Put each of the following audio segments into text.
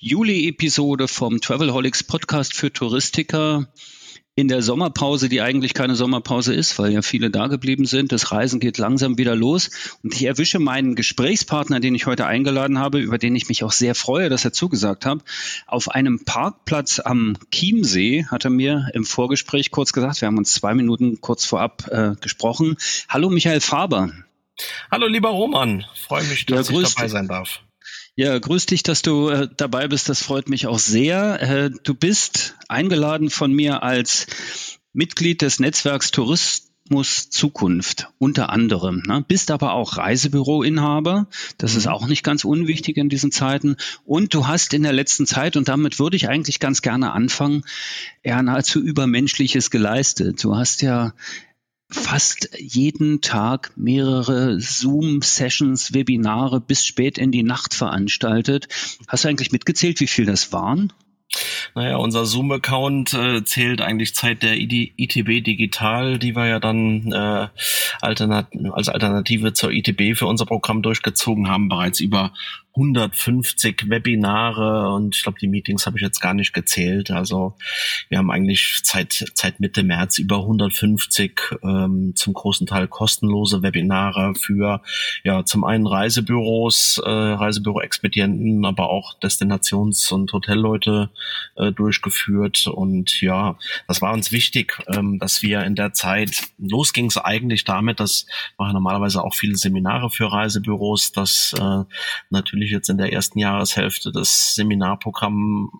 Juli-Episode vom Travelholics Podcast für Touristiker in der Sommerpause, die eigentlich keine Sommerpause ist, weil ja viele da geblieben sind. Das Reisen geht langsam wieder los. Und ich erwische meinen Gesprächspartner, den ich heute eingeladen habe, über den ich mich auch sehr freue, dass er zugesagt hat, auf einem Parkplatz am Chiemsee, hat er mir im Vorgespräch kurz gesagt. Wir haben uns zwei Minuten kurz vorab äh, gesprochen. Hallo Michael Faber. Hallo lieber Roman, freue mich, dass ja, ich dabei sein darf. Ja, grüß dich, dass du äh, dabei bist. Das freut mich auch sehr. Äh, du bist eingeladen von mir als Mitglied des Netzwerks Tourismus Zukunft unter anderem. Ne? Bist aber auch Reisebüroinhaber. Das ist mhm. auch nicht ganz unwichtig in diesen Zeiten. Und du hast in der letzten Zeit, und damit würde ich eigentlich ganz gerne anfangen, eher nahezu Übermenschliches geleistet. Du hast ja fast jeden Tag mehrere Zoom-Sessions, Webinare bis spät in die Nacht veranstaltet. Hast du eigentlich mitgezählt, wie viel das waren? Naja, unser Zoom-Account äh, zählt eigentlich Zeit der ITB Digital, die wir ja dann äh, alternat als Alternative zur ITB für unser Programm durchgezogen haben, bereits über 150 Webinare und ich glaube, die Meetings habe ich jetzt gar nicht gezählt. Also wir haben eigentlich seit, seit Mitte März über 150 ähm, zum großen Teil kostenlose Webinare für ja zum einen Reisebüros, äh, Reisebüro-Expedienten, aber auch Destinations- und Hotelleute äh, durchgeführt. Und ja, das war uns wichtig, ähm, dass wir in der Zeit, los ging es eigentlich damit, dass wir normalerweise auch viele Seminare für Reisebüros, dass äh, natürlich jetzt in der ersten Jahreshälfte das Seminarprogramm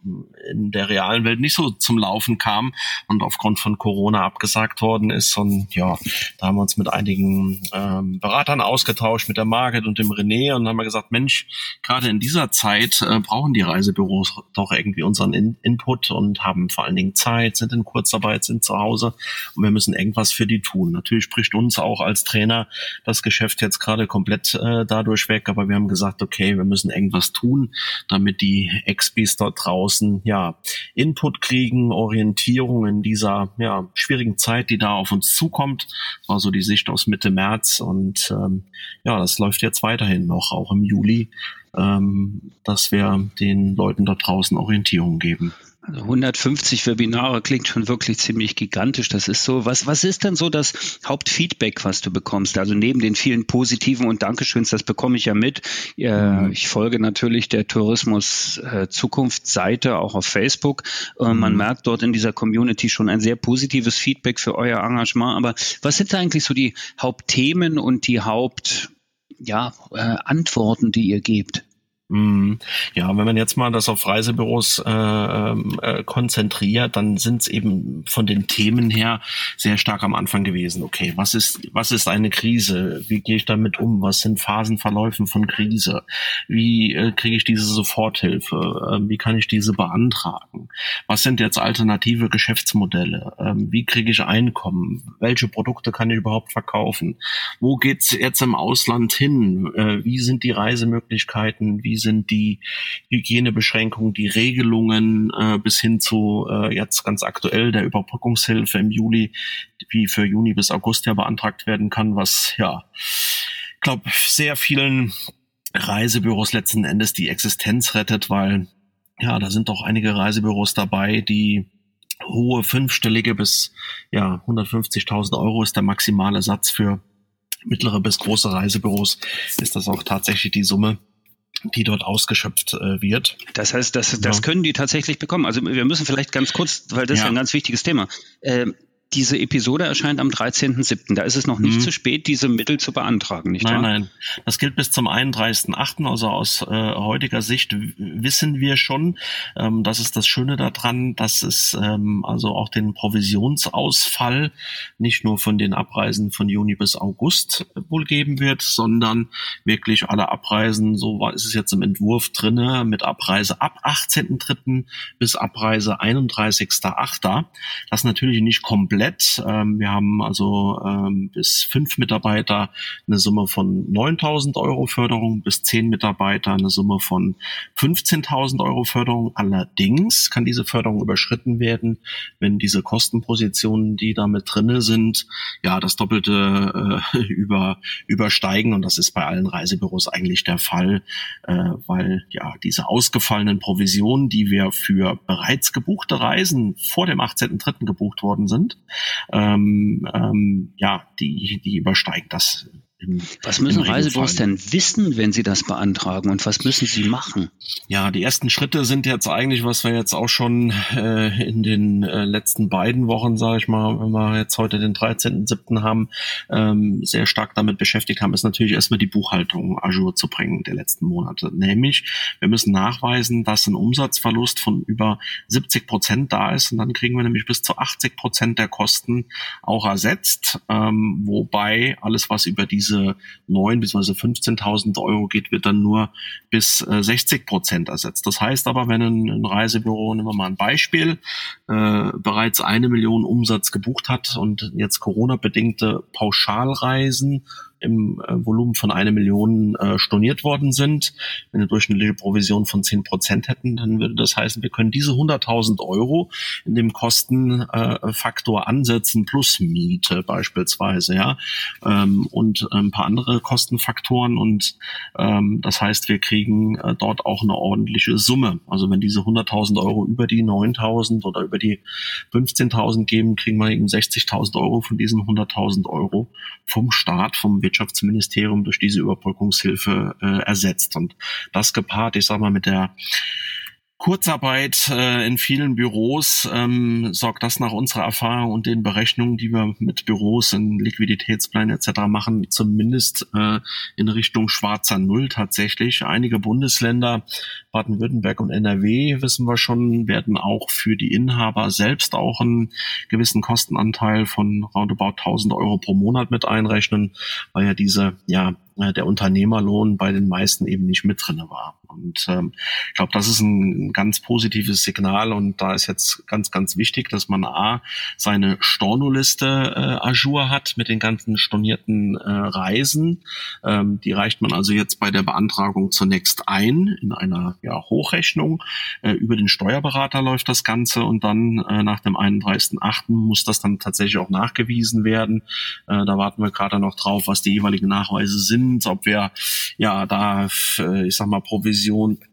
in der realen Welt nicht so zum Laufen kam und aufgrund von Corona abgesagt worden ist. Und ja, da haben wir uns mit einigen ähm, Beratern ausgetauscht, mit der Market und dem René und haben wir gesagt, Mensch, gerade in dieser Zeit äh, brauchen die Reisebüros doch irgendwie unseren in Input und haben vor allen Dingen Zeit, sind in Kurzarbeit, sind zu Hause und wir müssen irgendwas für die tun. Natürlich spricht uns auch als Trainer das Geschäft jetzt gerade komplett äh, dadurch weg, aber wir haben gesagt, okay, wir müssen irgendwas tun, damit die Expis dort draußen ja Input kriegen, Orientierung in dieser ja schwierigen Zeit, die da auf uns zukommt. War so die Sicht aus Mitte März und ähm, ja, das läuft jetzt weiterhin noch, auch im Juli, ähm, dass wir den Leuten dort draußen Orientierung geben. Also 150 Webinare klingt schon wirklich ziemlich gigantisch. Das ist so. Was, was ist denn so das Hauptfeedback, was du bekommst? Also neben den vielen positiven und Dankeschöns, das bekomme ich ja mit. Mhm. Ich folge natürlich der Tourismus äh, Zukunftsseite auch auf Facebook. Äh, man mhm. merkt dort in dieser Community schon ein sehr positives Feedback für euer Engagement. Aber was sind da eigentlich so die Hauptthemen und die Haupt, ja, äh, Antworten, die ihr gebt? Mhm. Ja, wenn man jetzt mal das auf Reisebüros äh, ähm, äh, konzentriert, dann sind es eben von den Themen her sehr stark am Anfang gewesen. Okay, was ist was ist eine Krise? Wie gehe ich damit um? Was sind Phasenverläufen von Krise? Wie äh, kriege ich diese Soforthilfe? Äh, wie kann ich diese beantragen? Was sind jetzt alternative Geschäftsmodelle? Äh, wie kriege ich Einkommen? Welche Produkte kann ich überhaupt verkaufen? Wo geht's jetzt im Ausland hin? Äh, wie sind die Reisemöglichkeiten? Wie sind die Hygienebeschränkungen, die Regelungen äh, bis hin zu äh, jetzt ganz aktuell der Überbrückungshilfe im Juli, wie für Juni bis August ja beantragt werden kann, was ja, glaube sehr vielen Reisebüros letzten Endes die Existenz rettet, weil ja, da sind doch einige Reisebüros dabei, die hohe fünfstellige bis ja 150.000 Euro ist der maximale Satz für mittlere bis große Reisebüros. Ist das auch tatsächlich die Summe, die dort ausgeschöpft äh, wird. Das heißt, das, das ja. können die tatsächlich bekommen. Also wir müssen vielleicht ganz kurz, weil das ja. ist ja ein ganz wichtiges Thema. Äh, diese Episode erscheint am 13.07. Da ist es noch nicht mhm. zu spät, diese Mittel zu beantragen, nicht nein, wahr? Nein, nein. Das gilt bis zum 31.08. Also aus äh, heutiger Sicht wissen wir schon, ähm, das ist das Schöne daran, dass es ähm, also auch den Provisionsausfall nicht nur von den Abreisen von Juni bis August wohl geben wird, sondern wirklich alle Abreisen, so ist es jetzt im Entwurf drinne, mit Abreise ab 18.03. bis Abreise 31.08. Das natürlich nicht komplett. Ähm, wir haben also ähm, bis fünf Mitarbeiter eine Summe von 9.000 Euro Förderung, bis zehn Mitarbeiter eine Summe von 15.000 Euro Förderung. Allerdings kann diese Förderung überschritten werden, wenn diese Kostenpositionen, die damit drinne sind, ja das Doppelte äh, über übersteigen und das ist bei allen Reisebüros eigentlich der Fall, äh, weil ja diese ausgefallenen Provisionen, die wir für bereits gebuchte Reisen vor dem 18.3. gebucht worden sind, ähm, ähm, ja, die, die übersteigen das was müssen Reisebüros denn wissen, wenn sie das beantragen und was müssen sie machen? Ja, die ersten Schritte sind jetzt eigentlich, was wir jetzt auch schon äh, in den äh, letzten beiden Wochen, sage ich mal, wenn wir jetzt heute den 13.07. haben, ähm, sehr stark damit beschäftigt haben, ist natürlich erstmal die Buchhaltung Azure zu bringen der letzten Monate. Nämlich, wir müssen nachweisen, dass ein Umsatzverlust von über 70 Prozent da ist und dann kriegen wir nämlich bis zu 80 Prozent der Kosten auch ersetzt, ähm, wobei alles, was über diese diese 9 bzw. 15.000 Euro geht, wird dann nur bis äh, 60 Prozent ersetzt. Das heißt aber, wenn ein, ein Reisebüro, nehmen wir mal ein Beispiel, äh, bereits eine Million Umsatz gebucht hat und jetzt Corona-bedingte Pauschalreisen im äh, Volumen von einer Million äh, storniert worden sind, wenn eine durchschnittliche Provision von zehn Prozent hätten, dann würde das heißen, wir können diese 100.000 Euro in dem Kostenfaktor äh, ansetzen plus Miete beispielsweise, ja, ähm, und ein paar andere Kostenfaktoren und ähm, das heißt, wir kriegen äh, dort auch eine ordentliche Summe. Also wenn diese 100.000 Euro über die 9.000 oder über die 15.000 geben, kriegen wir eben 60.000 Euro von diesen 100.000 Euro vom Staat, vom Wirtschaftsministerium durch diese Überbrückungshilfe äh, ersetzt. Und das gepaart, ich sag mal, mit der Kurzarbeit äh, in vielen Büros ähm, sorgt das nach unserer Erfahrung und den Berechnungen, die wir mit Büros in Liquiditätsplänen etc. machen, zumindest äh, in Richtung schwarzer Null tatsächlich. Einige Bundesländer, Baden-Württemberg und NRW, wissen wir schon, werden auch für die Inhaber selbst auch einen gewissen Kostenanteil von roundabout 1000 Euro pro Monat mit einrechnen, weil ja diese ja äh, der Unternehmerlohn bei den meisten eben nicht mit drinne war. Und ähm, ich glaube, das ist ein ganz positives Signal und da ist jetzt ganz, ganz wichtig, dass man A, seine Stornoliste äh, Azure hat mit den ganzen stornierten äh, Reisen. Ähm, die reicht man also jetzt bei der Beantragung zunächst ein in einer ja, Hochrechnung. Äh, über den Steuerberater läuft das Ganze und dann äh, nach dem 31.8. muss das dann tatsächlich auch nachgewiesen werden. Äh, da warten wir gerade noch drauf, was die jeweiligen Nachweise sind ob wir ja da, äh, ich sag mal, Provision,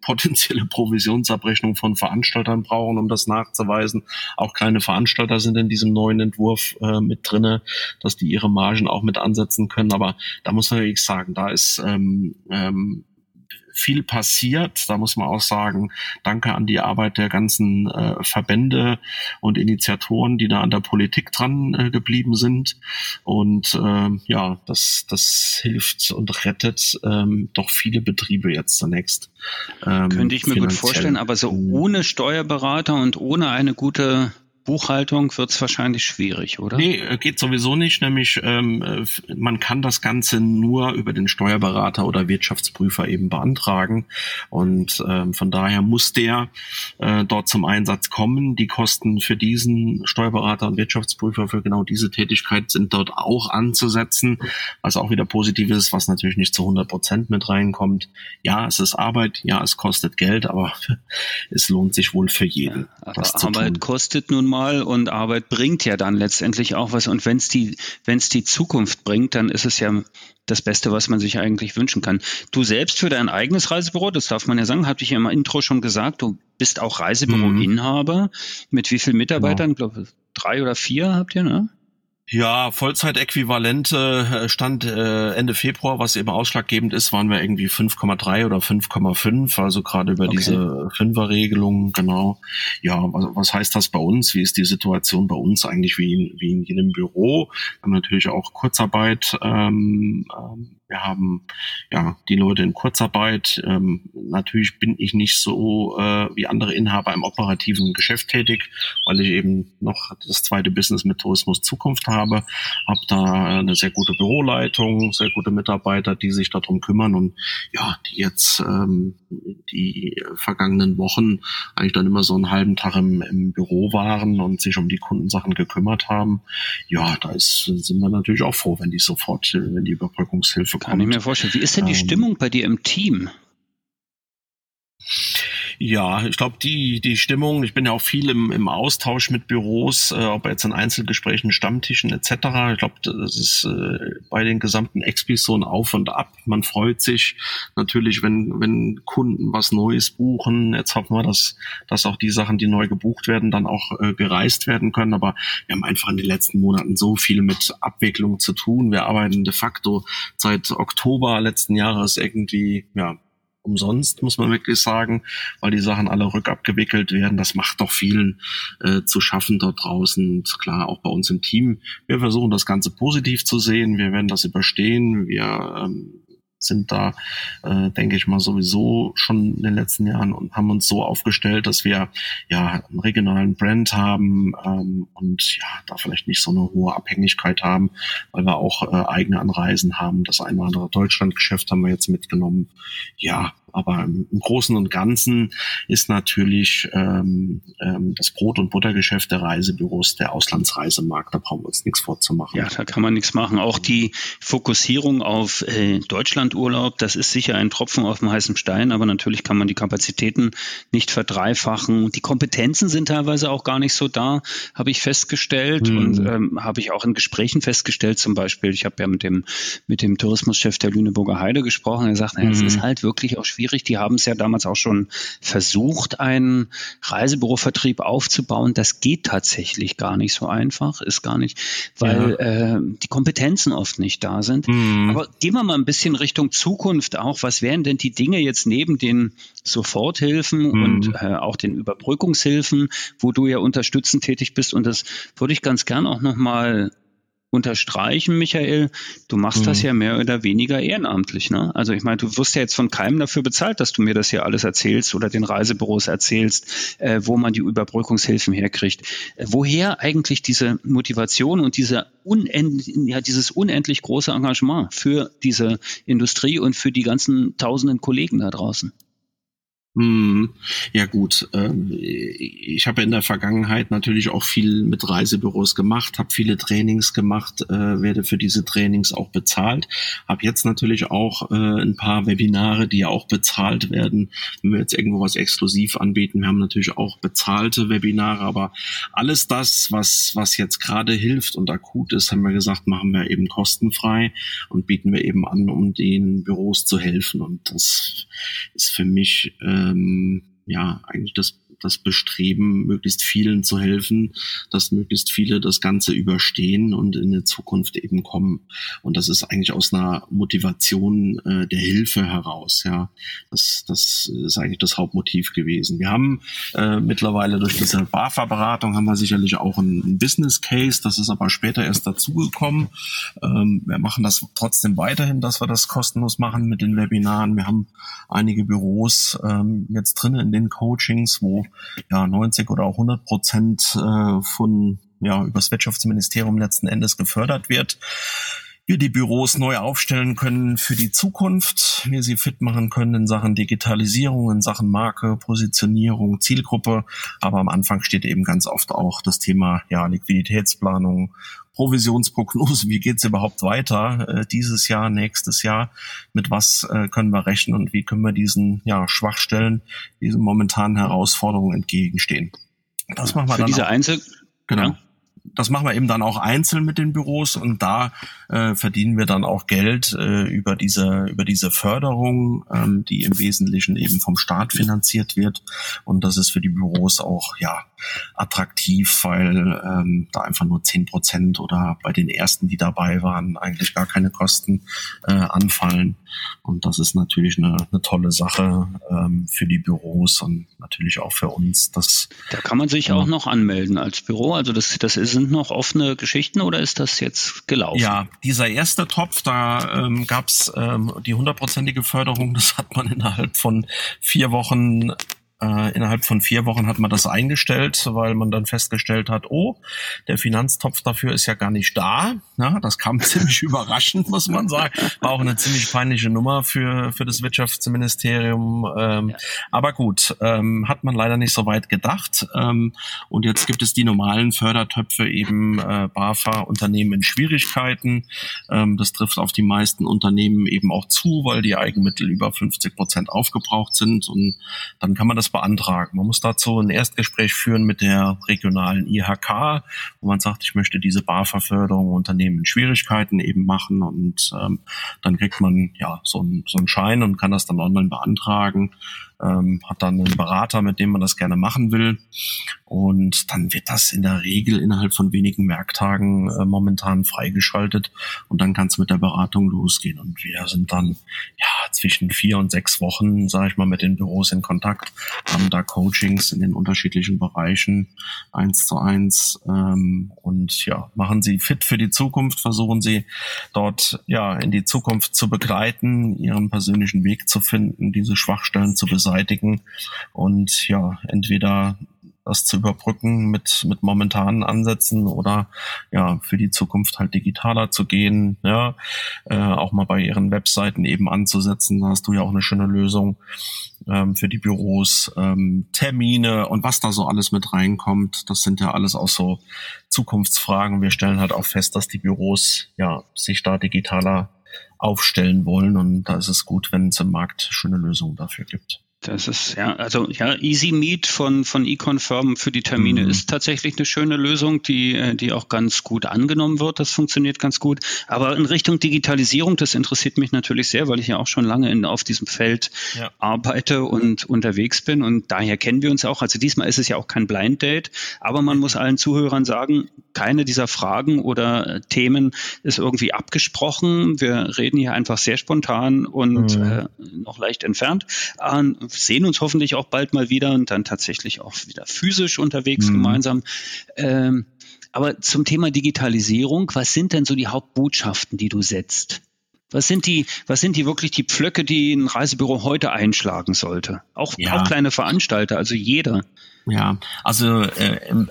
potenzielle Provisionsabrechnung von Veranstaltern brauchen, um das nachzuweisen. Auch keine Veranstalter sind in diesem neuen Entwurf äh, mit drinne, dass die ihre Margen auch mit ansetzen können. Aber da muss man wirklich sagen, da ist ähm, ähm, viel passiert. Da muss man auch sagen, danke an die Arbeit der ganzen äh, Verbände und Initiatoren, die da an der Politik dran äh, geblieben sind. Und äh, ja, das, das hilft und rettet ähm, doch viele Betriebe jetzt zunächst. Ähm, Könnte ich mir gut vorstellen, aber so mhm. ohne Steuerberater und ohne eine gute Buchhaltung wird es wahrscheinlich schwierig, oder? Nee, äh, geht sowieso nicht. Nämlich ähm, äh, man kann das Ganze nur über den Steuerberater oder Wirtschaftsprüfer eben beantragen. Und ähm, von daher muss der äh, dort zum Einsatz kommen. Die Kosten für diesen Steuerberater und Wirtschaftsprüfer für genau diese Tätigkeit sind dort auch anzusetzen, was auch wieder positiv ist, was natürlich nicht zu 100 Prozent mit reinkommt. Ja, es ist Arbeit, ja, es kostet Geld, aber es lohnt sich wohl für jeden. Ja, aber Arbeit kostet nun mal mal und Arbeit bringt ja dann letztendlich auch was. Und wenn es die, wenn es die Zukunft bringt, dann ist es ja das Beste, was man sich eigentlich wünschen kann. Du selbst für dein eigenes Reisebüro, das darf man ja sagen, habe ich ja im Intro schon gesagt, du bist auch Reisebüro-Inhaber. Mhm. Mit wie vielen Mitarbeitern? Genau. Ich glaube, drei oder vier habt ihr, ne? Ja, Vollzeitäquivalente äh, stand äh, Ende Februar, was eben ausschlaggebend ist, waren wir irgendwie 5,3 oder 5,5, also gerade über okay. diese Fünferregelung, genau. Ja, was, was heißt das bei uns? Wie ist die Situation bei uns eigentlich wie in, wie in jedem Büro? Wir haben natürlich auch Kurzarbeit ähm, ähm, wir haben ja die Leute in Kurzarbeit. Ähm, natürlich bin ich nicht so äh, wie andere Inhaber im operativen Geschäft tätig, weil ich eben noch das zweite Business mit Tourismus Zukunft habe. Habe da eine sehr gute Büroleitung, sehr gute Mitarbeiter, die sich darum kümmern und ja, die jetzt ähm, die vergangenen Wochen eigentlich dann immer so einen halben Tag im, im Büro waren und sich um die Kundensachen gekümmert haben. Ja, da ist, sind wir natürlich auch froh, wenn die sofort, wenn die Überbrückungshilfe Kann ich mir vorstellen. Wie ist denn die ähm, Stimmung bei dir im Team? Ja, ich glaube, die, die Stimmung, ich bin ja auch viel im, im Austausch mit Büros, äh, ob jetzt in Einzelgesprächen, Stammtischen etc. Ich glaube, das ist äh, bei den gesamten Expis so ein Auf und Ab. Man freut sich natürlich, wenn, wenn Kunden was Neues buchen. Jetzt hoffen wir, dass, dass auch die Sachen, die neu gebucht werden, dann auch äh, gereist werden können. Aber wir haben einfach in den letzten Monaten so viel mit Abwicklung zu tun. Wir arbeiten de facto seit Oktober letzten Jahres irgendwie, ja, umsonst, muss man wirklich sagen, weil die Sachen alle rückabgewickelt werden. Das macht doch vielen äh, zu schaffen dort draußen. Und klar, auch bei uns im Team. Wir versuchen das Ganze positiv zu sehen. Wir werden das überstehen. Wir ähm, sind da, äh, denke ich mal, sowieso schon in den letzten Jahren und haben uns so aufgestellt, dass wir ja einen regionalen Brand haben ähm, und ja, da vielleicht nicht so eine hohe Abhängigkeit haben, weil wir auch äh, eigene Anreisen haben. Das eine oder andere Deutschlandgeschäft haben wir jetzt mitgenommen. Ja, aber im, im Großen und Ganzen ist natürlich ähm, ähm, das Brot- und Buttergeschäft der Reisebüros der Auslandsreisemarkt. Da brauchen wir uns nichts vorzumachen. Ja, da kann man nichts machen. Auch die Fokussierung auf äh, Deutschlandurlaub, das ist sicher ein Tropfen auf dem heißen Stein, aber natürlich kann man die Kapazitäten nicht verdreifachen. Die Kompetenzen sind teilweise auch gar nicht so da, habe ich festgestellt mhm. und ähm, habe ich auch in Gesprächen festgestellt. Zum Beispiel, ich habe ja mit dem mit dem Tourismuschef der Lüneburger Heide gesprochen. Er sagt, es mhm. ist halt wirklich auch schwierig schwierig. Die haben es ja damals auch schon versucht, einen Reisebürovertrieb aufzubauen. Das geht tatsächlich gar nicht so einfach, ist gar nicht, weil ja. äh, die Kompetenzen oft nicht da sind. Mhm. Aber gehen wir mal ein bisschen Richtung Zukunft auch. Was wären denn die Dinge jetzt neben den Soforthilfen mhm. und äh, auch den Überbrückungshilfen, wo du ja unterstützend tätig bist? Und das würde ich ganz gern auch nochmal unterstreichen, Michael, du machst mhm. das ja mehr oder weniger ehrenamtlich. Ne? Also ich meine, du wirst ja jetzt von keinem dafür bezahlt, dass du mir das hier alles erzählst oder den Reisebüros erzählst, äh, wo man die Überbrückungshilfen herkriegt. Äh, woher eigentlich diese Motivation und diese unend ja, dieses unendlich große Engagement für diese Industrie und für die ganzen tausenden Kollegen da draußen? Hm, ja gut, ähm, ich habe in der Vergangenheit natürlich auch viel mit Reisebüros gemacht, habe viele Trainings gemacht, äh, werde für diese Trainings auch bezahlt, habe jetzt natürlich auch äh, ein paar Webinare, die auch bezahlt werden, wenn wir jetzt irgendwo was exklusiv anbieten. Wir haben natürlich auch bezahlte Webinare, aber alles das, was was jetzt gerade hilft und akut ist, haben wir gesagt, machen wir eben kostenfrei und bieten wir eben an, um den Büros zu helfen. Und das ist für mich äh, ähm, ja eigentlich das das Bestreben, möglichst vielen zu helfen, dass möglichst viele das Ganze überstehen und in der Zukunft eben kommen. Und das ist eigentlich aus einer Motivation äh, der Hilfe heraus. Ja, das, das ist eigentlich das Hauptmotiv gewesen. Wir haben äh, mittlerweile durch diese BAFA-Beratung haben wir sicherlich auch einen Business Case. Das ist aber später erst dazugekommen. Ähm, wir machen das trotzdem weiterhin, dass wir das kostenlos machen mit den Webinaren. Wir haben einige Büros ähm, jetzt drin in den Coachings, wo ja 90 oder auch 100 Prozent äh, von ja übers Wirtschaftsministerium letzten Endes gefördert wird wir die Büros neu aufstellen können für die Zukunft, wir sie fit machen können in Sachen Digitalisierung, in Sachen Marke, Positionierung, Zielgruppe. Aber am Anfang steht eben ganz oft auch das Thema ja, Liquiditätsplanung, Provisionsprognose, wie geht's überhaupt weiter äh, dieses Jahr, nächstes Jahr, mit was äh, können wir rechnen und wie können wir diesen ja, Schwachstellen, diesen momentanen Herausforderungen entgegenstehen. Das machen wir Für dann diese auch. Einzel genau. Ja das machen wir eben dann auch einzeln mit den Büros und da äh, verdienen wir dann auch Geld äh, über diese über diese Förderung, ähm, die im Wesentlichen eben vom Staat finanziert wird und das ist für die Büros auch ja attraktiv, weil ähm, da einfach nur zehn Prozent oder bei den ersten, die dabei waren, eigentlich gar keine Kosten äh, anfallen und das ist natürlich eine, eine tolle Sache ähm, für die Büros und natürlich auch für uns. Das, da kann man sich äh, auch noch anmelden als Büro. Also das, das sind noch offene Geschichten oder ist das jetzt gelaufen? Ja, dieser erste Topf, da ähm, gab es ähm, die hundertprozentige Förderung. Das hat man innerhalb von vier Wochen äh, innerhalb von vier Wochen hat man das eingestellt, weil man dann festgestellt hat, oh, der Finanztopf dafür ist ja gar nicht da. Ja, das kam ziemlich überraschend, muss man sagen. War auch eine ziemlich peinliche Nummer für, für das Wirtschaftsministerium. Ähm, ja. Aber gut, ähm, hat man leider nicht so weit gedacht. Ähm, und jetzt gibt es die normalen Fördertöpfe eben äh, BAFA Unternehmen in Schwierigkeiten. Ähm, das trifft auf die meisten Unternehmen eben auch zu, weil die Eigenmittel über 50 Prozent aufgebraucht sind. Und dann kann man das beantragen. Man muss dazu ein Erstgespräch führen mit der regionalen IHK, wo man sagt, ich möchte diese BAFA-Förderung Unternehmen in Schwierigkeiten eben machen und ähm, dann kriegt man ja so, ein, so einen Schein und kann das dann online beantragen ähm, hat dann einen Berater, mit dem man das gerne machen will. Und dann wird das in der Regel innerhalb von wenigen Werktagen äh, momentan freigeschaltet und dann kann es mit der Beratung losgehen. Und wir sind dann ja zwischen vier und sechs Wochen, sage ich mal, mit den Büros in Kontakt, haben da Coachings in den unterschiedlichen Bereichen eins zu eins ähm, und ja, machen sie fit für die Zukunft, versuchen sie dort ja in die Zukunft zu begleiten, ihren persönlichen Weg zu finden, diese Schwachstellen zu beseitigen beseitigen und ja, entweder das zu überbrücken mit, mit momentanen Ansätzen oder ja, für die Zukunft halt digitaler zu gehen, ja, äh, auch mal bei ihren Webseiten eben anzusetzen. Da hast du ja auch eine schöne Lösung ähm, für die Büros, ähm, Termine und was da so alles mit reinkommt. Das sind ja alles auch so Zukunftsfragen. Wir stellen halt auch fest, dass die Büros ja sich da digitaler aufstellen wollen und da ist es gut, wenn es im Markt schöne Lösungen dafür gibt. Das ist ja, also ja, Easy Meet von von eConfirm für die Termine mhm. ist tatsächlich eine schöne Lösung, die äh, die auch ganz gut angenommen wird. Das funktioniert ganz gut. Aber in Richtung Digitalisierung, das interessiert mich natürlich sehr, weil ich ja auch schon lange in, auf diesem Feld ja. arbeite und unterwegs bin und daher kennen wir uns auch. Also diesmal ist es ja auch kein Blind Date, aber man muss allen Zuhörern sagen, keine dieser Fragen oder äh, Themen ist irgendwie abgesprochen. Wir reden hier einfach sehr spontan und mhm. äh, noch leicht entfernt. Äh, sehen uns hoffentlich auch bald mal wieder und dann tatsächlich auch wieder physisch unterwegs mhm. gemeinsam. Ähm, aber zum Thema Digitalisierung, was sind denn so die Hauptbotschaften, die du setzt? Was sind die, was sind die wirklich die Pflöcke, die ein Reisebüro heute einschlagen sollte? Auch, ja. auch kleine Veranstalter, also jeder. Ja, also äh, äh,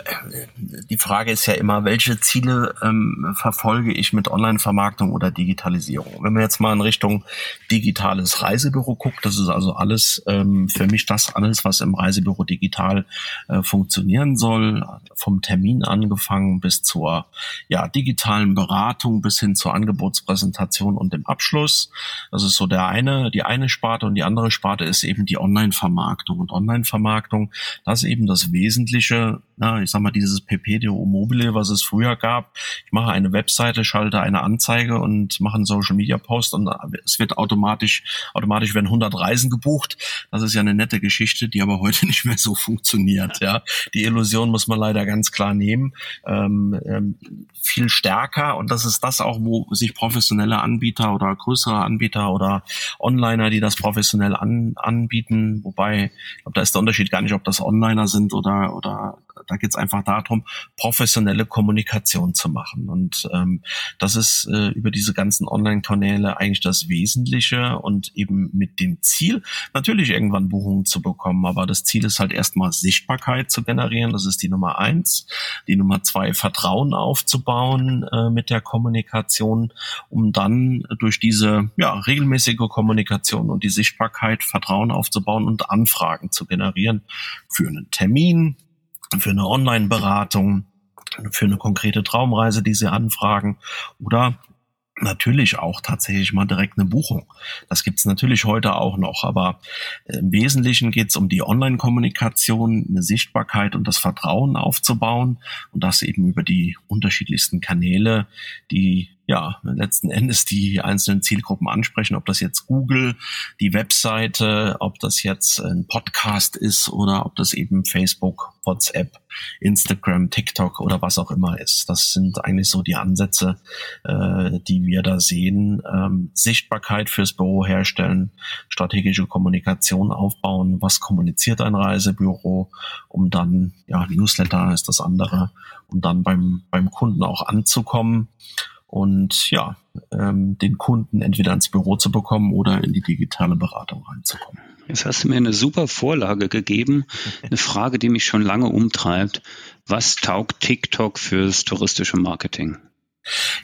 die Frage ist ja immer, welche Ziele ähm, verfolge ich mit Online-Vermarktung oder Digitalisierung? Wenn man jetzt mal in Richtung digitales Reisebüro guckt, das ist also alles ähm, für mich das alles, was im Reisebüro digital äh, funktionieren soll, vom Termin angefangen bis zur ja, digitalen Beratung bis hin zur Angebotspräsentation und dem Abschluss. Das ist so der eine, die eine Sparte und die andere Sparte ist eben die Online-Vermarktung. Und Online-Vermarktung, das eben eben das Wesentliche, na, ich sag mal, dieses PPDO Mobile, was es früher gab. Ich mache eine Webseite, schalte eine Anzeige und mache einen Social Media Post und es wird automatisch, automatisch werden 100 Reisen gebucht. Das ist ja eine nette Geschichte, die aber heute nicht mehr so funktioniert, ja. Die Illusion muss man leider ganz klar nehmen. Ähm, ähm, viel stärker und das ist das auch, wo sich professionelle Anbieter oder größere Anbieter oder Onliner, die das professionell an, anbieten, wobei, ich glaube, da ist der Unterschied gar nicht, ob das Onliner 你多大啊我大 da geht es einfach darum, professionelle Kommunikation zu machen. Und ähm, das ist äh, über diese ganzen Online-Kanäle eigentlich das Wesentliche und eben mit dem Ziel, natürlich irgendwann Buchungen zu bekommen. Aber das Ziel ist halt erstmal Sichtbarkeit zu generieren. Das ist die Nummer eins. Die Nummer zwei, Vertrauen aufzubauen äh, mit der Kommunikation, um dann durch diese ja, regelmäßige Kommunikation und die Sichtbarkeit Vertrauen aufzubauen und Anfragen zu generieren für einen Termin, für eine Online-Beratung, für eine konkrete Traumreise, die Sie anfragen oder natürlich auch tatsächlich mal direkt eine Buchung. Das gibt's natürlich heute auch noch, aber im Wesentlichen geht's um die Online-Kommunikation, eine Sichtbarkeit und das Vertrauen aufzubauen und das eben über die unterschiedlichsten Kanäle, die ja, letzten Endes die einzelnen Zielgruppen ansprechen, ob das jetzt Google, die Webseite, ob das jetzt ein Podcast ist oder ob das eben Facebook, WhatsApp, Instagram, TikTok oder was auch immer ist. Das sind eigentlich so die Ansätze, äh, die wir da sehen. Ähm, Sichtbarkeit fürs Büro herstellen, strategische Kommunikation aufbauen, was kommuniziert ein Reisebüro, um dann, ja, Newsletter ist das andere, um dann beim, beim Kunden auch anzukommen und ja, ähm, den Kunden entweder ins Büro zu bekommen oder in die digitale Beratung reinzukommen. Jetzt hast du mir eine super Vorlage gegeben, eine Frage, die mich schon lange umtreibt. Was taugt TikTok fürs touristische Marketing?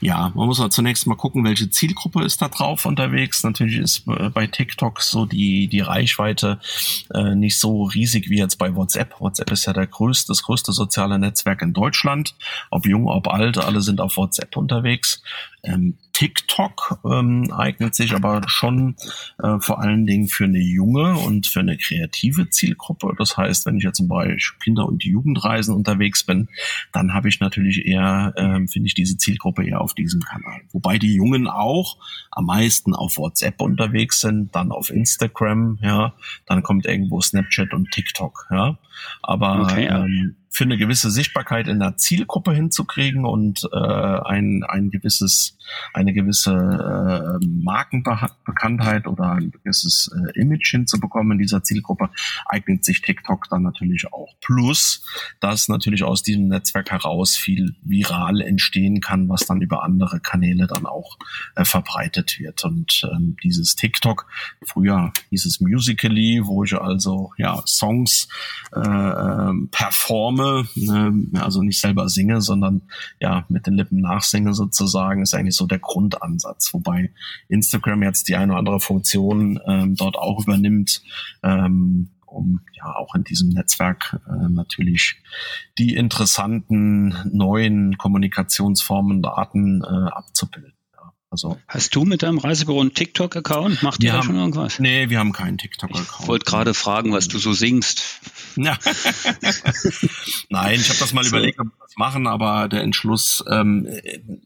Ja, man muss halt zunächst mal gucken, welche Zielgruppe ist da drauf unterwegs. Natürlich ist äh, bei TikTok so die, die Reichweite äh, nicht so riesig wie jetzt bei WhatsApp. WhatsApp ist ja der größte, das größte soziale Netzwerk in Deutschland. Ob jung, ob alt, alle sind auf WhatsApp unterwegs. Ähm, TikTok ähm, eignet sich aber schon äh, vor allen Dingen für eine junge und für eine kreative Zielgruppe. Das heißt, wenn ich jetzt zum Beispiel Kinder- und Jugendreisen unterwegs bin, dann habe ich natürlich eher, ähm, finde ich diese Zielgruppe eher auf diesem Kanal. Wobei die Jungen auch am meisten auf WhatsApp unterwegs sind, dann auf Instagram, ja, dann kommt irgendwo Snapchat und TikTok, ja. Aber okay, ja. Ähm, für eine gewisse Sichtbarkeit in der Zielgruppe hinzukriegen und äh, ein, ein gewisses, eine gewisse äh, Markenbekanntheit oder ein gewisses äh, Image hinzubekommen in dieser Zielgruppe, eignet sich TikTok dann natürlich auch. Plus, dass natürlich aus diesem Netzwerk heraus viel viral entstehen kann, was dann über andere Kanäle dann auch äh, verbreitet wird. Und ähm, dieses TikTok, früher dieses Musically, wo ich also ja Songs äh, ähm, performe, äh, also nicht selber singe, sondern ja mit den Lippen nachsinge sozusagen, ist eigentlich so der Grundansatz. Wobei Instagram jetzt die eine oder andere Funktion ähm, dort auch übernimmt, ähm, um ja auch in diesem Netzwerk äh, natürlich die interessanten neuen Kommunikationsformen und Arten äh, abzubilden. Also, Hast du mit deinem Reisebüro einen TikTok-Account? Macht ihr da schon irgendwas? Nee, wir haben keinen TikTok-Account. Ich wollte gerade fragen, was du so singst. Ja. Nein, ich habe das mal so. überlegt, ob wir das machen, aber der Entschluss, ähm,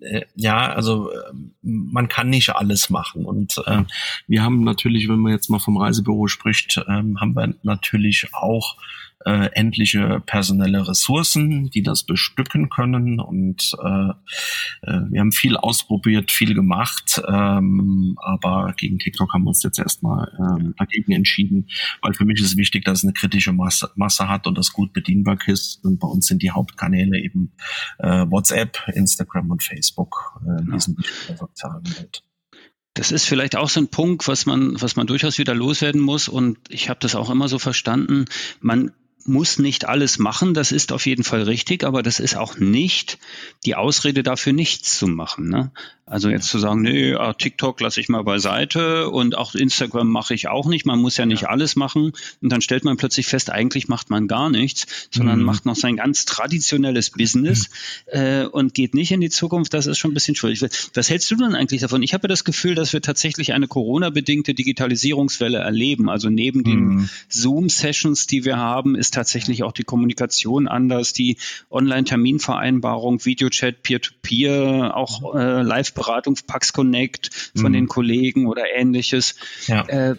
äh, ja, also äh, man kann nicht alles machen. Und äh, wir haben natürlich, wenn man jetzt mal vom Reisebüro spricht, ähm, haben wir natürlich auch äh, endliche personelle Ressourcen, die das bestücken können. Und äh, äh, wir haben viel ausprobiert, viel gemacht, ähm, aber gegen TikTok haben wir uns jetzt erstmal ähm, dagegen entschieden, weil für mich ist wichtig, dass es eine kritische Masse, Masse hat und das gut bedienbar ist. Und bei uns sind die Hauptkanäle eben äh, WhatsApp, Instagram und Facebook äh, in sozialen Welt. Das ist vielleicht auch so ein Punkt, was man, was man durchaus wieder loswerden muss. Und ich habe das auch immer so verstanden. Man muss nicht alles machen, das ist auf jeden Fall richtig, aber das ist auch nicht die Ausrede dafür, nichts zu machen. Ne? Also jetzt zu sagen, nee, ah, TikTok lasse ich mal beiseite und auch Instagram mache ich auch nicht. Man muss ja nicht ja. alles machen. Und dann stellt man plötzlich fest, eigentlich macht man gar nichts, sondern mhm. macht noch sein ganz traditionelles Business mhm. äh, und geht nicht in die Zukunft. Das ist schon ein bisschen schwierig. Was hältst du denn eigentlich davon? Ich habe ja das Gefühl, dass wir tatsächlich eine Corona-bedingte Digitalisierungswelle erleben. Also neben mhm. den Zoom-Sessions, die wir haben, ist tatsächlich auch die Kommunikation anders, die Online-Terminvereinbarung, Videochat, Peer-to-Peer, auch äh, live Beratung, Pax Connect von mhm. den Kollegen oder ähnliches. Ja. Äh,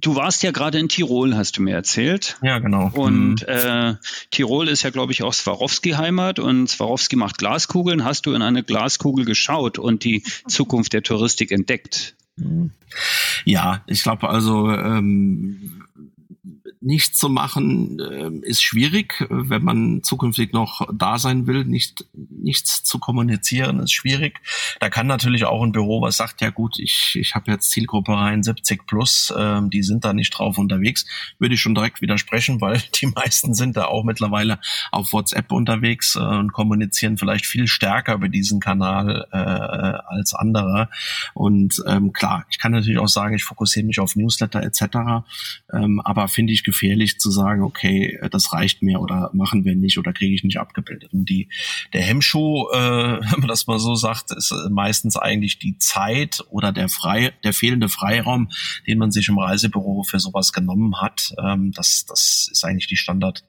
Du warst ja gerade in Tirol, hast du mir erzählt. Ja, genau. Und mhm. äh, Tirol ist ja, glaube ich, auch Swarovski-Heimat und Swarovski macht Glaskugeln. Hast du in eine Glaskugel geschaut und die Zukunft der Touristik entdeckt? Ja, ich glaube also, ähm, nichts zu machen äh, ist schwierig, wenn man zukünftig noch da sein will. Nicht, nichts zu kommunizieren ist schwierig. Da kann natürlich auch ein Büro, was sagt, ja gut, ich, ich habe jetzt Zielgruppe rein 70 plus, äh, die sind da nicht drauf unterwegs, würde ich schon direkt widersprechen, weil die meisten sind da auch mittlerweile auf WhatsApp unterwegs äh, und kommunizieren vielleicht viel stärker über diesen Kanal äh, als andere. Und ähm, klar, ich kann natürlich auch sagen, ich fokussiere mich auf Newsletter etc. Ähm, aber finde ich gefährlich zu sagen, okay, das reicht mir oder machen wir nicht oder kriege ich nicht abgebildet. Und die, der Hemmschuh, äh, wenn man das mal so sagt, ist meistens eigentlich die Zeit oder der frei, der fehlende Freiraum, den man sich im Reisebüro für sowas genommen hat. Ähm, das, das ist eigentlich die Standard,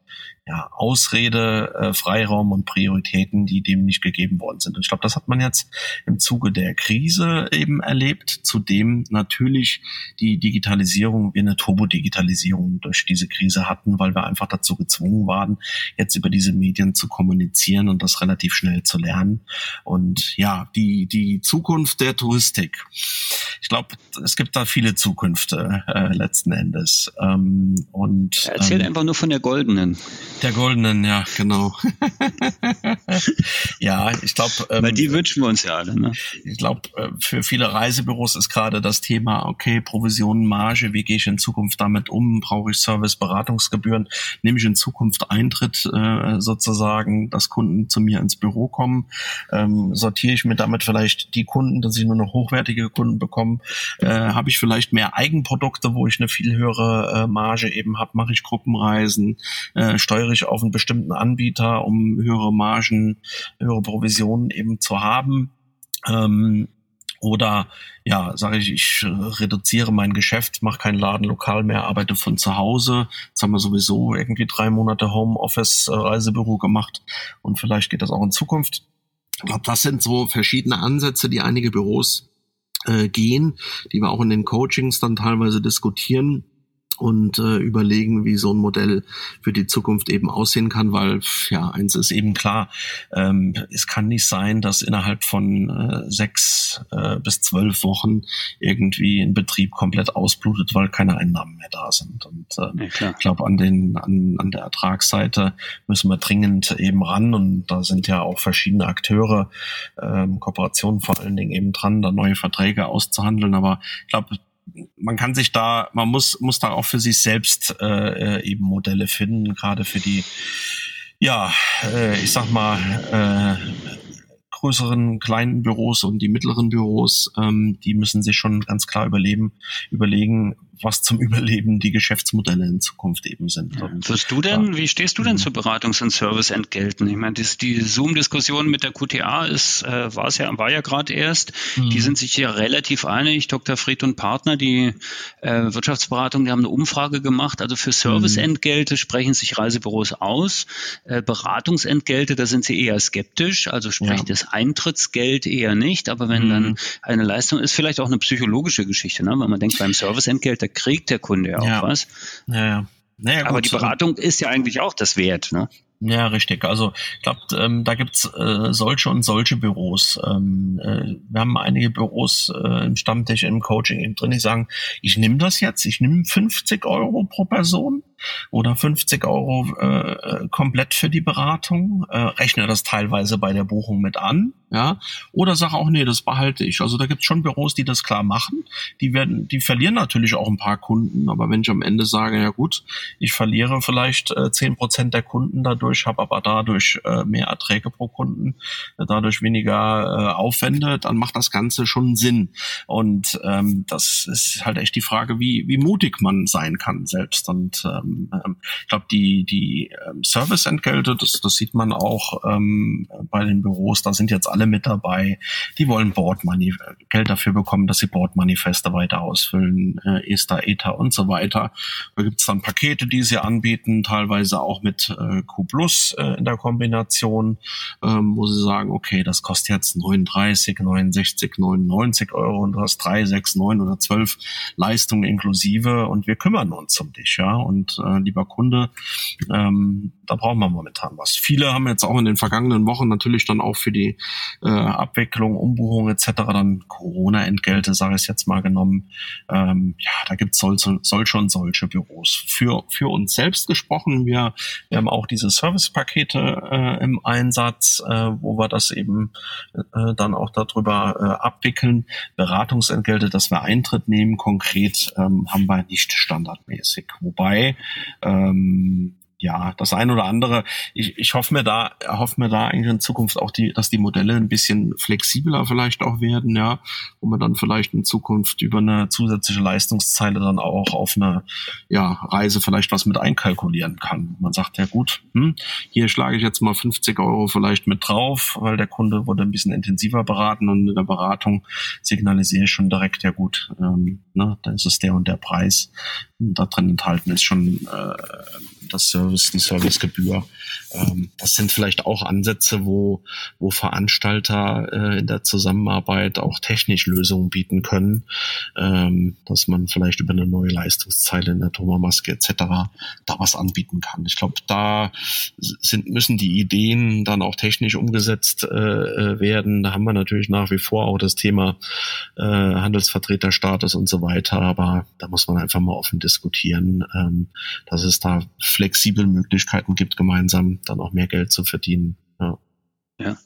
ja, Ausrede, äh, Freiraum und Prioritäten, die dem nicht gegeben worden sind. Und ich glaube, das hat man jetzt im Zuge der Krise eben erlebt. Zudem natürlich die Digitalisierung, wir eine Turbodigitalisierung durch diese Krise hatten, weil wir einfach dazu gezwungen waren, jetzt über diese Medien zu kommunizieren und das relativ schnell zu lernen. Und ja, die, die Zukunft der Touristik. Ich glaube, es gibt da viele Zukünfte äh, letzten Endes. Ähm, und Erzähl ähm, einfach nur von der goldenen. Der goldenen, ja, genau. ja, ich glaube. Ähm, Weil die wünschen wir uns ja alle. Ne? Ich glaube, äh, für viele Reisebüros ist gerade das Thema, okay, Provisionen, Marge, wie gehe ich in Zukunft damit um? Brauche ich Service, Beratungsgebühren? Nehme ich in Zukunft Eintritt äh, sozusagen, dass Kunden zu mir ins Büro kommen? Ähm, sortiere ich mir damit vielleicht die Kunden, dass ich nur noch hochwertige Kunden bekomme? Äh, habe ich vielleicht mehr Eigenprodukte, wo ich eine viel höhere äh, Marge eben habe? Mache ich Gruppenreisen? Äh, steuere ich auf einen bestimmten Anbieter, um höhere Margen, höhere Provisionen eben zu haben. Ähm, oder ja, sage ich, ich reduziere mein Geschäft, mache kein Ladenlokal mehr, arbeite von zu Hause. Jetzt haben wir sowieso irgendwie drei Monate Homeoffice, äh, Reisebüro gemacht und vielleicht geht das auch in Zukunft. Ich glaube, das sind so verschiedene Ansätze, die einige Büros äh, gehen, die wir auch in den Coachings dann teilweise diskutieren und äh, überlegen, wie so ein Modell für die Zukunft eben aussehen kann, weil ja, eins ist eben klar, ähm, es kann nicht sein, dass innerhalb von äh, sechs äh, bis zwölf Wochen irgendwie ein Betrieb komplett ausblutet, weil keine Einnahmen mehr da sind. Und äh, ja, ich glaube, an den an, an der Ertragsseite müssen wir dringend eben ran und da sind ja auch verschiedene Akteure, ähm, Kooperationen vor allen Dingen eben dran, da neue Verträge auszuhandeln. Aber ich glaube, man kann sich da, man muss, muss da auch für sich selbst äh, eben Modelle finden, gerade für die, ja, äh, ich sag mal, äh, größeren, kleinen Büros und die mittleren Büros, ähm, die müssen sich schon ganz klar überleben, überlegen, was zum Überleben die Geschäftsmodelle in Zukunft eben sind. Ja. Wirst du denn, ja. wie stehst du denn zu Beratungs- und Serviceentgelten? Ich meine, das, die Zoom-Diskussion mit der QTA ist, äh, war es ja, war ja gerade erst. Mhm. Die sind sich ja relativ einig. Dr. Fried und Partner, die äh, Wirtschaftsberatung, die haben eine Umfrage gemacht. Also für Serviceentgelte mhm. sprechen sich Reisebüros aus. Äh, Beratungsentgelte, da sind sie eher skeptisch. Also sprich ja. das Eintrittsgeld eher nicht. Aber wenn dann mhm. eine Leistung ist, vielleicht auch eine psychologische Geschichte, ne? weil man denkt, beim Serviceentgelt, da kriegt der Kunde ja auch ja. was. Ja, ja. Naja, gut, Aber die Beratung ist ja eigentlich auch das wert, ne? Ja, richtig. Also ich glaube, ähm, da gibt's äh, solche und solche Büros. Ähm, äh, wir haben einige Büros äh, im Stammtisch, im Coaching eben drin, die sagen, ich nehme das jetzt, ich nehme 50 Euro pro Person oder 50 Euro äh, äh, komplett für die Beratung, äh, rechne das teilweise bei der Buchung mit an, ja, oder sage auch, nee, das behalte ich. Also da gibt's schon Büros, die das klar machen. Die werden, die verlieren natürlich auch ein paar Kunden, aber wenn ich am Ende sage, ja gut, ich verliere vielleicht äh, 10% der Kunden dadurch, habe aber dadurch äh, mehr Erträge pro Kunden, äh, dadurch weniger äh, Aufwände, dann macht das Ganze schon Sinn. Und ähm, das ist halt echt die Frage, wie, wie mutig man sein kann selbst. Und ähm, ähm, ich glaube, die, die ähm, Serviceentgelte, das, das sieht man auch ähm, bei den Büros, da sind jetzt alle mit dabei. Die wollen Boardmoney, Geld dafür bekommen, dass sie Boardmanifeste weiter ausfüllen, äh, ESTA, ETA und so weiter. Da gibt's dann Pakete, die sie anbieten, teilweise auch mit äh, Q Plus äh, in der Kombination, ähm, wo sie sagen, okay, das kostet jetzt 39, 69, 99 Euro und du hast drei, sechs, neun oder zwölf Leistungen inklusive und wir kümmern uns um dich, ja. Und äh, lieber Kunde, ähm, da brauchen wir momentan was. Viele haben jetzt auch in den vergangenen Wochen natürlich dann auch für die äh, Abwicklung, Umbuchung etc. dann Corona-Entgelte, sage ich jetzt mal genommen. Ähm, ja, da gibt es solche, solche und solche Büros. Für, für uns selbst gesprochen, wir, wir haben auch diese Servicepakete äh, im Einsatz, äh, wo wir das eben äh, dann auch darüber äh, abwickeln. Beratungsentgelte, dass wir Eintritt nehmen, konkret ähm, haben wir nicht standardmäßig. Wobei ähm, ja, das ein oder andere. Ich, ich hoffe mir da, hoffe mir da eigentlich in Zukunft auch die, dass die Modelle ein bisschen flexibler vielleicht auch werden, ja, wo man dann vielleicht in Zukunft über eine zusätzliche Leistungszeile dann auch auf eine ja, Reise vielleicht was mit einkalkulieren kann. Man sagt ja gut, hm, hier schlage ich jetzt mal 50 Euro vielleicht mit drauf, weil der Kunde wurde ein bisschen intensiver beraten und in der Beratung signalisiere ich schon direkt, ja gut, ähm, ne, da ist es der und der Preis. Da drin enthalten ist schon äh, das Service, die Servicegebühr. Ähm, das sind vielleicht auch Ansätze, wo, wo Veranstalter äh, in der Zusammenarbeit auch technisch Lösungen bieten können, ähm, dass man vielleicht über eine neue Leistungszeile in der Thomas-Maske etc. da was anbieten kann. Ich glaube, da sind, müssen die Ideen dann auch technisch umgesetzt äh, äh, werden. Da haben wir natürlich nach wie vor auch das Thema äh, Handelsvertreterstatus und so weiter, aber da muss man einfach mal offen diskutieren, ähm, dass es da flexibel Möglichkeiten gibt, gemeinsam dann auch mehr Geld zu verdienen. Ja. Ja.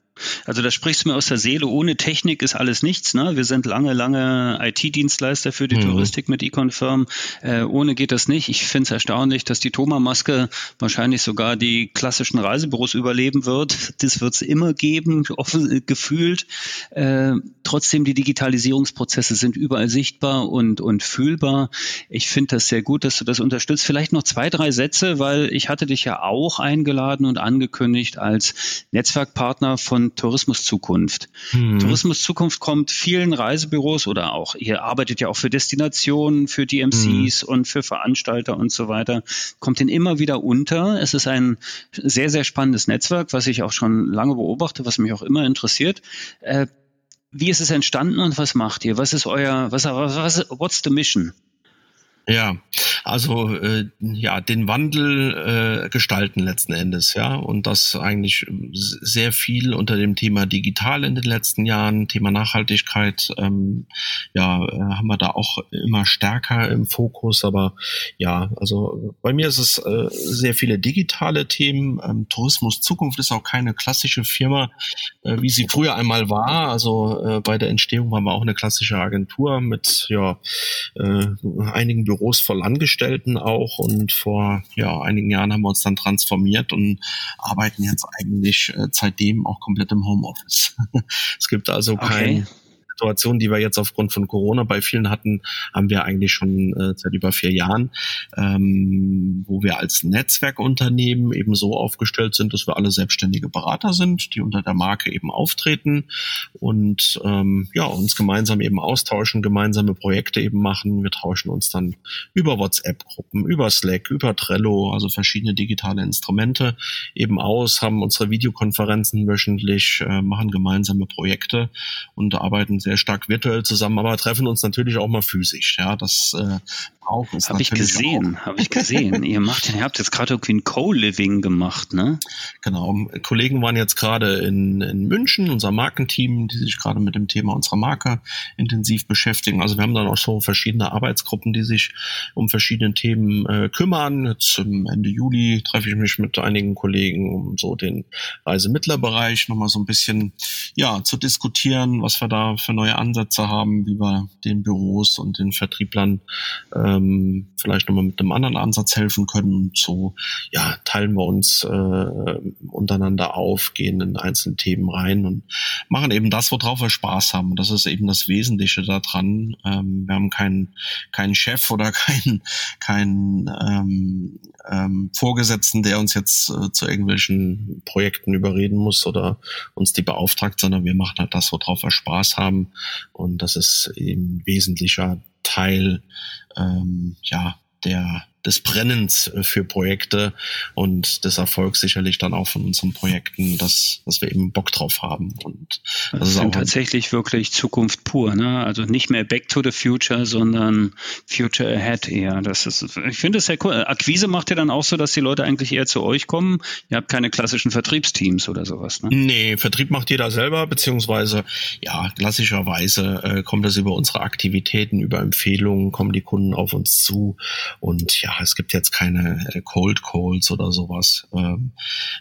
Also da sprichst du mir aus der Seele, ohne Technik ist alles nichts. Ne? Wir sind lange, lange IT-Dienstleister für die mhm. Touristik mit Econfirm. Äh, ohne geht das nicht. Ich finde es erstaunlich, dass die Thoma-Maske wahrscheinlich sogar die klassischen Reisebüros überleben wird. Das wird es immer geben, offen, gefühlt. Äh, trotzdem, die Digitalisierungsprozesse sind überall sichtbar und, und fühlbar. Ich finde das sehr gut, dass du das unterstützt. Vielleicht noch zwei, drei Sätze, weil ich hatte dich ja auch eingeladen und angekündigt als Netzwerkpartner von Tourismus Zukunft. Mhm. Tourismus Zukunft kommt vielen Reisebüros oder auch, ihr arbeitet ja auch für Destinationen, für DMCs mhm. und für Veranstalter und so weiter, kommt den immer wieder unter. Es ist ein sehr, sehr spannendes Netzwerk, was ich auch schon lange beobachte, was mich auch immer interessiert. Äh, wie ist es entstanden und was macht ihr? Was ist euer, was, was, what's the mission? Ja, also äh, ja, den Wandel äh, gestalten letzten Endes, ja, und das eigentlich sehr viel unter dem Thema digital in den letzten Jahren, Thema Nachhaltigkeit, ähm, ja, äh, haben wir da auch immer stärker im Fokus. Aber ja, also bei mir ist es äh, sehr viele digitale Themen. Ähm, Tourismus Zukunft ist auch keine klassische Firma, äh, wie sie früher einmal war. Also äh, bei der Entstehung waren wir auch eine klassische Agentur mit ja äh, einigen Büros voll Angestellten auch und vor ja, einigen Jahren haben wir uns dann transformiert und arbeiten jetzt eigentlich äh, seitdem auch komplett im Homeoffice. es gibt also okay. kein Situation, die wir jetzt aufgrund von Corona bei vielen hatten, haben wir eigentlich schon äh, seit über vier Jahren, ähm, wo wir als Netzwerkunternehmen eben so aufgestellt sind, dass wir alle selbstständige Berater sind, die unter der Marke eben auftreten und ähm, ja uns gemeinsam eben austauschen, gemeinsame Projekte eben machen. Wir tauschen uns dann über WhatsApp-Gruppen, über Slack, über Trello, also verschiedene digitale Instrumente eben aus, haben unsere Videokonferenzen wöchentlich, äh, machen gemeinsame Projekte und arbeiten sehr sehr stark virtuell zusammen, aber treffen uns natürlich auch mal physisch. Ja, das äh, auch ist Habe ich gesehen, habe ich gesehen. ihr macht, ihr habt jetzt gerade irgendwie ein Co-Living gemacht, ne? Genau. Kollegen waren jetzt gerade in, in München, unser Markenteam, die sich gerade mit dem Thema unserer Marke intensiv beschäftigen. Also wir haben dann auch so verschiedene Arbeitsgruppen, die sich um verschiedene Themen äh, kümmern. Jetzt im Ende Juli treffe ich mich mit einigen Kollegen, um so den Reisemittlerbereich nochmal so ein bisschen ja zu diskutieren, was wir da für neue Ansätze haben, wie wir den Büros und den Vertrieblern ähm, vielleicht nochmal mit einem anderen Ansatz helfen können. Und so ja, teilen wir uns äh, untereinander auf, gehen in einzelne Themen rein und machen eben das, worauf wir Spaß haben. Und das ist eben das Wesentliche daran. Ähm, wir haben keinen keinen Chef oder keinen keinen ähm, ähm, Vorgesetzten, der uns jetzt äh, zu irgendwelchen Projekten überreden muss oder uns die beauftragt, sondern wir machen halt das, worauf wir Spaß haben. Und das ist eben wesentlicher Teil ähm, ja der des Brennens äh, für Projekte und des Erfolgs sicherlich dann auch von unseren Projekten, dass, dass wir eben Bock drauf haben. Und das, das ist auch tatsächlich wirklich Zukunft pur, ne? Also nicht mehr Back to the Future, sondern Future Ahead eher. Das ist, ich finde es sehr cool. Akquise macht ja dann auch so, dass die Leute eigentlich eher zu euch kommen. Ihr habt keine klassischen Vertriebsteams oder sowas, ne? Nee, Vertrieb macht jeder selber, beziehungsweise ja, klassischerweise äh, kommt das über unsere Aktivitäten, über Empfehlungen, kommen die Kunden auf uns zu und ja, es gibt jetzt keine äh, Cold Calls oder sowas. Ähm,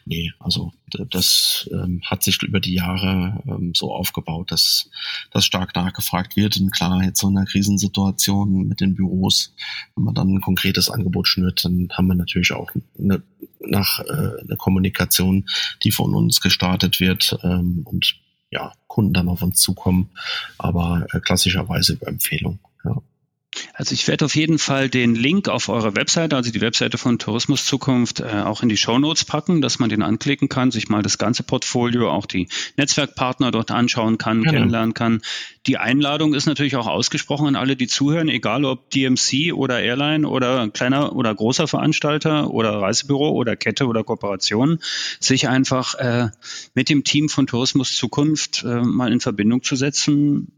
nee, also das ähm, hat sich über die Jahre ähm, so aufgebaut, dass das stark nachgefragt wird. Und klar, jetzt so in einer Krisensituation mit den Büros, wenn man dann ein konkretes Angebot schnürt, dann haben wir natürlich auch eine, nach äh, einer Kommunikation, die von uns gestartet wird ähm, und ja, Kunden dann auf uns zukommen, aber äh, klassischerweise über Empfehlung. Ja. Also ich werde auf jeden Fall den Link auf eure Webseite, also die Webseite von Tourismus Zukunft, äh, auch in die Show Notes packen, dass man den anklicken kann, sich mal das ganze Portfolio, auch die Netzwerkpartner dort anschauen kann, genau. kennenlernen kann. Die Einladung ist natürlich auch ausgesprochen an alle, die zuhören, egal ob DMC oder Airline oder kleiner oder großer Veranstalter oder Reisebüro oder Kette oder Kooperation, sich einfach äh, mit dem Team von Tourismus Zukunft äh, mal in Verbindung zu setzen,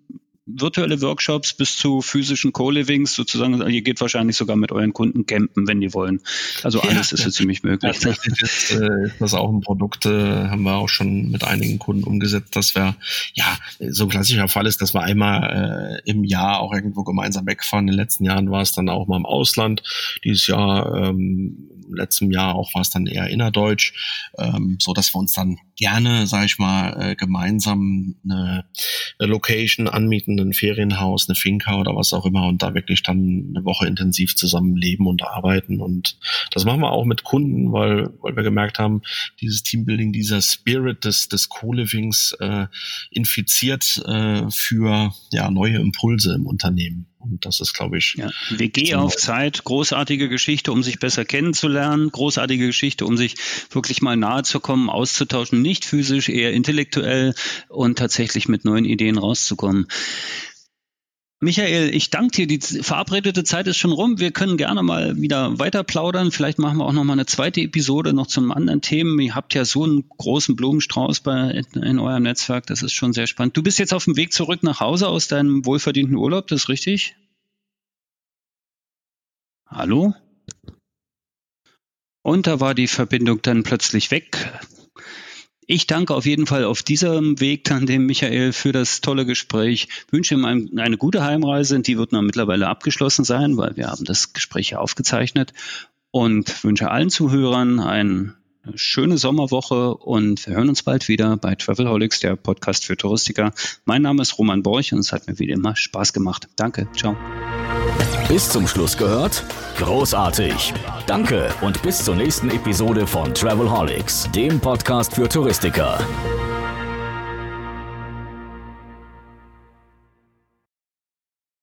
virtuelle Workshops bis zu physischen Co-Livings sozusagen. Also ihr geht wahrscheinlich sogar mit euren Kunden campen, wenn die wollen. Also alles ja, ist so ziemlich möglich. Tatsächlich ist, äh, ist das auch ein Produkt, äh, haben wir auch schon mit einigen Kunden umgesetzt, dass wir, ja, so ein klassischer Fall ist, dass wir einmal äh, im Jahr auch irgendwo gemeinsam wegfahren. In den letzten Jahren war es dann auch mal im Ausland. Dieses Jahr, ähm, im letzten Jahr auch war es dann eher innerdeutsch, ähm, so dass wir uns dann gerne, sage ich mal, äh, gemeinsam eine, eine Location anmieten, ein Ferienhaus, eine Finca oder was auch immer und da wirklich dann eine Woche intensiv zusammen leben und arbeiten. Und das machen wir auch mit Kunden, weil, weil wir gemerkt haben, dieses Teambuilding, dieser Spirit des, des Co-Livings äh, infiziert äh, für ja, neue Impulse im Unternehmen. Und das ist, glaube ich. Ja, WG auf Zeit, großartige Geschichte, um sich besser kennenzulernen, großartige Geschichte, um sich wirklich mal nahe zu kommen, auszutauschen, nicht physisch, eher intellektuell und tatsächlich mit neuen Ideen rauszukommen. Michael, ich danke dir. Die verabredete Zeit ist schon rum. Wir können gerne mal wieder weiter plaudern. Vielleicht machen wir auch noch mal eine zweite Episode noch zum anderen Themen. Ihr habt ja so einen großen Blumenstrauß bei, in eurem Netzwerk. Das ist schon sehr spannend. Du bist jetzt auf dem Weg zurück nach Hause aus deinem wohlverdienten Urlaub. Das ist richtig? Hallo? Und da war die Verbindung dann plötzlich weg. Ich danke auf jeden Fall auf diesem Weg dann dem Michael für das tolle Gespräch. Wünsche ihm eine gute Heimreise. Die wird noch mittlerweile abgeschlossen sein, weil wir haben das Gespräch ja aufgezeichnet. Und wünsche allen Zuhörern eine schöne Sommerwoche und wir hören uns bald wieder bei Travelholics, der Podcast für Touristiker. Mein Name ist Roman Borch und es hat mir wieder immer Spaß gemacht. Danke. Ciao. Bis zum Schluss gehört? Großartig. Danke und bis zur nächsten Episode von Travelholics, dem Podcast für Touristiker.